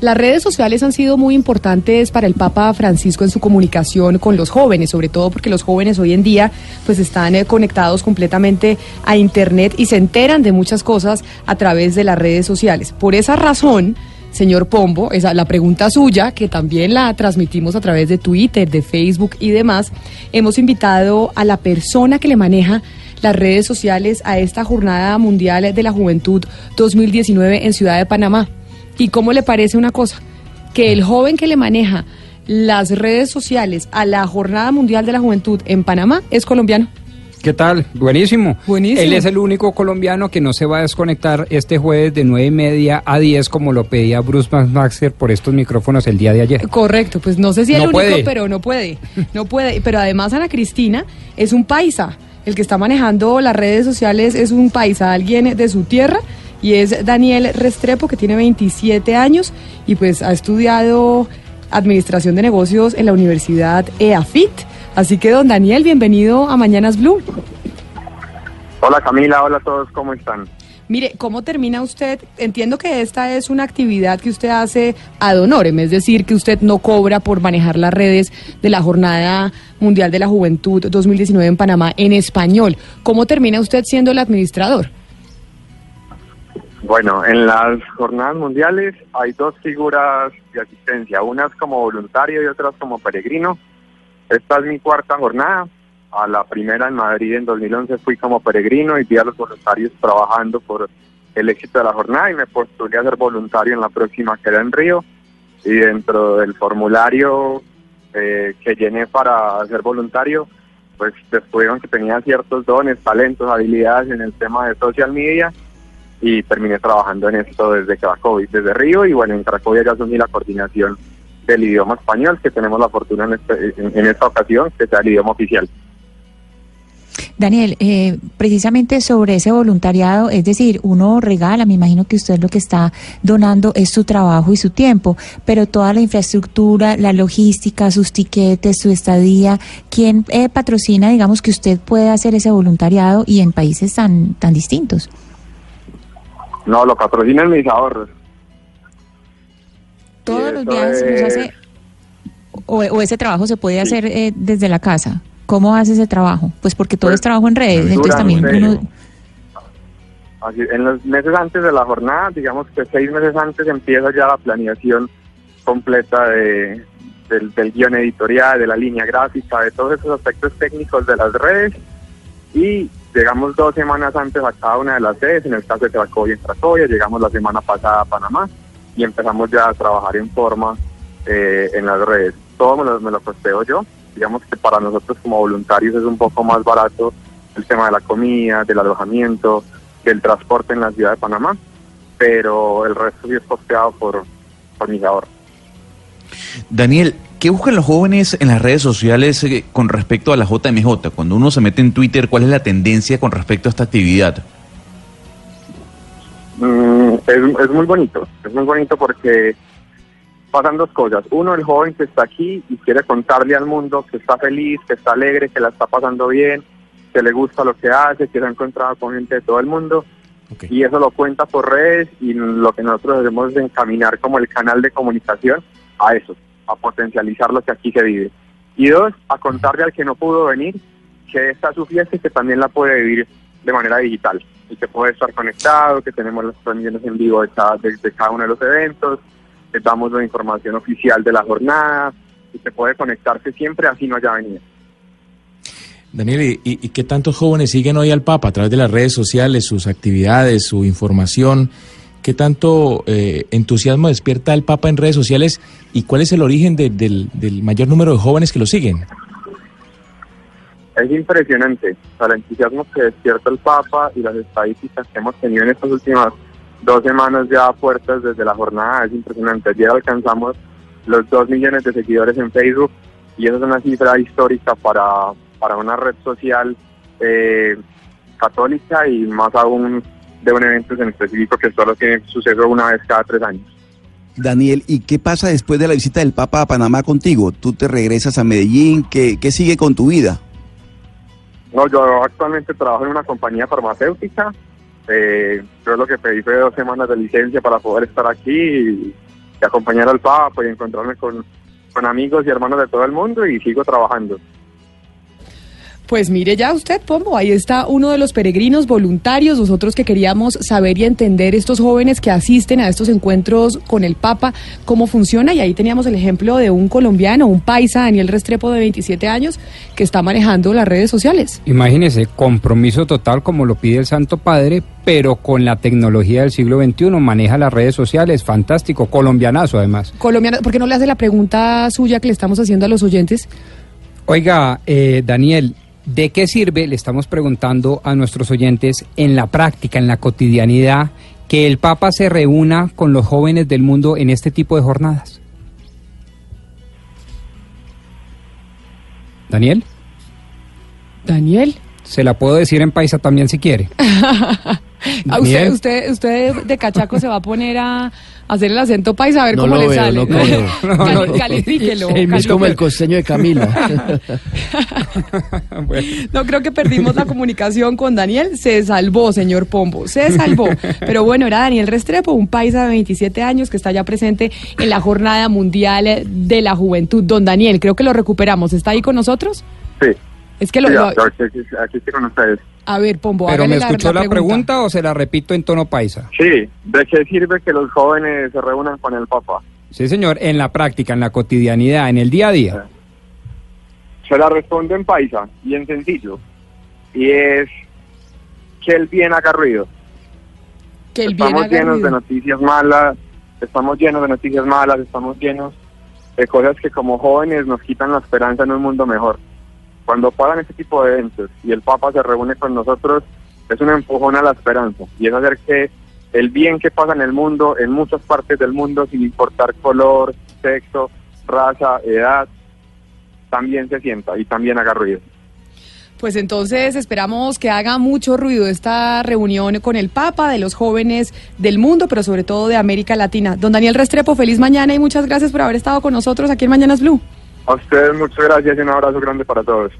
Las redes sociales han sido muy importantes para el Papa Francisco en su comunicación con los jóvenes, sobre todo porque los jóvenes hoy en día pues están eh, conectados completamente a Internet y se enteran de muchas cosas a través de las redes sociales. Por esa razón, señor Pombo, esa la pregunta suya, que también la transmitimos a través de Twitter, de Facebook y demás, hemos invitado a la persona que le maneja las redes sociales a esta Jornada Mundial de la Juventud 2019 en Ciudad de Panamá. ¿Y cómo le parece una cosa? Que el joven que le maneja las redes sociales a la Jornada Mundial de la Juventud en Panamá es colombiano. ¿Qué tal? Buenísimo. Buenísimo. Él es el único colombiano que no se va a desconectar este jueves de nueve y media a 10 como lo pedía Bruce Maxer por estos micrófonos el día de ayer. Correcto, pues no sé si el No único, puede. pero no puede. No puede. Pero además Ana Cristina es un paisa. El que está manejando las redes sociales es un paisa, alguien de su tierra. Y es Daniel Restrepo, que tiene 27 años y pues ha estudiado Administración de Negocios en la Universidad EAFIT. Así que, don Daniel, bienvenido a Mañanas Blue. Hola Camila, hola a todos, ¿cómo están? Mire, ¿cómo termina usted? Entiendo que esta es una actividad que usted hace ad honorem, es decir, que usted no cobra por manejar las redes de la Jornada Mundial de la Juventud 2019 en Panamá en español. ¿Cómo termina usted siendo el administrador? Bueno, en las jornadas mundiales hay dos figuras de asistencia, unas como voluntario y otras como peregrino. Esta es mi cuarta jornada. A la primera en Madrid en 2011 fui como peregrino y vi a los voluntarios trabajando por el éxito de la jornada y me postulé a ser voluntario en la próxima que era en Río. Y dentro del formulario eh, que llené para ser voluntario, pues descubrieron que tenía ciertos dones, talentos, habilidades en el tema de social media y terminé trabajando en esto desde Cracovia, desde Río y bueno, en Cracovia ya asumí la coordinación del idioma español, que tenemos la fortuna en, este- en- en esta ocasión que sea el idioma oficial. Daniel, eh, precisamente sobre ese voluntariado, es decir, uno regala, me imagino que usted lo que está donando es su trabajo y su tiempo, pero toda la infraestructura, la logística, sus tiquetes, su estadía, ¿quién eh, patrocina, digamos, que usted pueda hacer ese voluntariado y en países tan, tan distintos? No, lo patrocinan mis ahorros. Todos los los es- hace, o, o ese trabajo se puede hacer eh, desde la casa. ¿Cómo hace ese trabajo? Pues porque todo Pues, es trabajo en redes, entonces también uno... Así, en los meses antes de la jornada, digamos que seis meses antes empieza ya la planeación completa de, del, del guion editorial, de la línea gráfica, de todos esos aspectos técnicos de las redes y llegamos dos semanas antes a cada una de las sedes, en el caso de Cracovia en Cracovia, llegamos la semana pasada a Panamá y empezamos ya a trabajar en forma eh, en las redes. Todo me lo, me lo costeo yo, digamos que para nosotros como voluntarios es un poco más barato el tema de la comida, del alojamiento, del transporte en la ciudad de Panamá, pero el resto sí es costeado por, por mis ahorros. Daniel, ¿qué buscan los jóvenes en las redes sociales eh, con respecto a la JMJ? Cuando uno se mete en Twitter, ¿cuál es la tendencia con respecto a esta actividad? Mm, es, es muy bonito, es muy bonito porque pasan dos cosas. Uno, el joven que está aquí y quiere contarle al mundo que está feliz, que está alegre, que la está pasando bien, que le gusta lo que hace, que se ha encontrado con gente de todo el mundo. Y eso lo cuenta por redes y lo que nosotros hacemos es encaminar como el canal de comunicación a eso, a potencializar lo que aquí se vive. Y dos, a contarle al que no pudo venir que esta es su fiesta y que también la puede vivir de manera digital y que puede estar conectado, que tenemos las transmisiones en vivo de cada, de, cada uno de los eventos, que damos la información oficial de la jornada y que puede conectarse siempre así no haya venido. Daniel, ¿y, y- y qué tantos jóvenes siguen hoy al Papa a través de las redes sociales, sus actividades, su información? ¿Qué tanto eh, entusiasmo despierta el Papa en redes sociales y cuál es el origen de- del, del mayor número de jóvenes que lo siguen? Es impresionante el entusiasmo que despierta el Papa y las estadísticas que hemos tenido en estas últimas dos semanas ya fuertes desde la jornada. Es impresionante. Ayer alcanzamos los dos millones de seguidores en Facebook y eso es una cifra histórica para, para una red social eh, católica y más aún de un evento en específico que solo tiene suceso una vez cada tres años. Daniel, ¿y qué pasa después de la visita del Papa a Panamá contigo? ¿Tú te regresas a Medellín? ¿Qué, qué sigue con tu vida? No, yo actualmente trabajo en una compañía farmacéutica. Eh, yo lo que pedí fue dos semanas de licencia para poder estar aquí y, y acompañar al Papa y encontrarme con, con amigos y hermanos de todo el mundo y sigo trabajando. Pues mire ya usted, Pombo, ahí está uno de los peregrinos voluntarios, nosotros que queríamos saber y entender estos jóvenes que asisten a estos encuentros con el Papa, cómo funciona, y ahí teníamos el ejemplo de un colombiano, un paisa, Daniel Restrepo, de 27 años, que está manejando las redes sociales. Imagínese, compromiso total como lo pide el Santo Padre, pero con la tecnología del siglo XXI, maneja las redes sociales, fantástico, colombianazo además. Colombiano, ¿por qué no le hace la pregunta suya que le estamos haciendo a los oyentes? Oiga, eh, Daniel, ¿De qué sirve, le estamos preguntando a nuestros oyentes, en la práctica, en la cotidianidad, que el Papa se reúna con los jóvenes del mundo en este tipo de jornadas? Daniel. Daniel. Se la puedo decir en paisa también si quiere. Usted, usted, usted de cachaco se va a poner a hacer el acento paisa a ver No cómo lo le veo, sale. no. Cali- califíquelo, Es como el costeño de Camila. No creo que perdimos la comunicación con Daniel. Se salvó, señor Pombo, se salvó. Pero bueno, era Daniel Restrepo, un paisa de 27 años que está ya presente en la Jornada Mundial de la Juventud. Don Daniel, creo que lo recuperamos. ¿Está ahí con nosotros? Sí, Es que lo... sí, lo- aquí, aquí- aquí estoy con ustedes. a ver, Pombo, ¿Pero me escuchó la, pregunta. o se la repito en tono paisa? Sí, ¿de qué sirve que los jóvenes se reúnan con el Papa? Sí, señor, en la práctica, en la cotidianidad, en el día a día. Se la respondo en paisa y en sencillo. Y es que el bien haga ruido. Que el bien estamos haga llenos de ruido. noticias malas, estamos llenos de noticias malas, estamos llenos de cosas que como jóvenes nos quitan la esperanza en un mundo mejor. Cuando pagan este tipo de eventos y el Papa se reúne con nosotros, es un empujón a la esperanza y es hacer que el bien que pasa en el mundo, en muchas partes del mundo, sin importar color, sexo, raza, edad, también se sienta y también haga ruido. Pues entonces esperamos que haga mucho ruido esta reunión con el Papa de los jóvenes del mundo, pero sobre todo de América Latina. Don Daniel Restrepo, feliz mañana y muchas gracias por haber estado con nosotros aquí en Mañanas Blue. A ustedes muchas gracias y un abrazo grande para todos.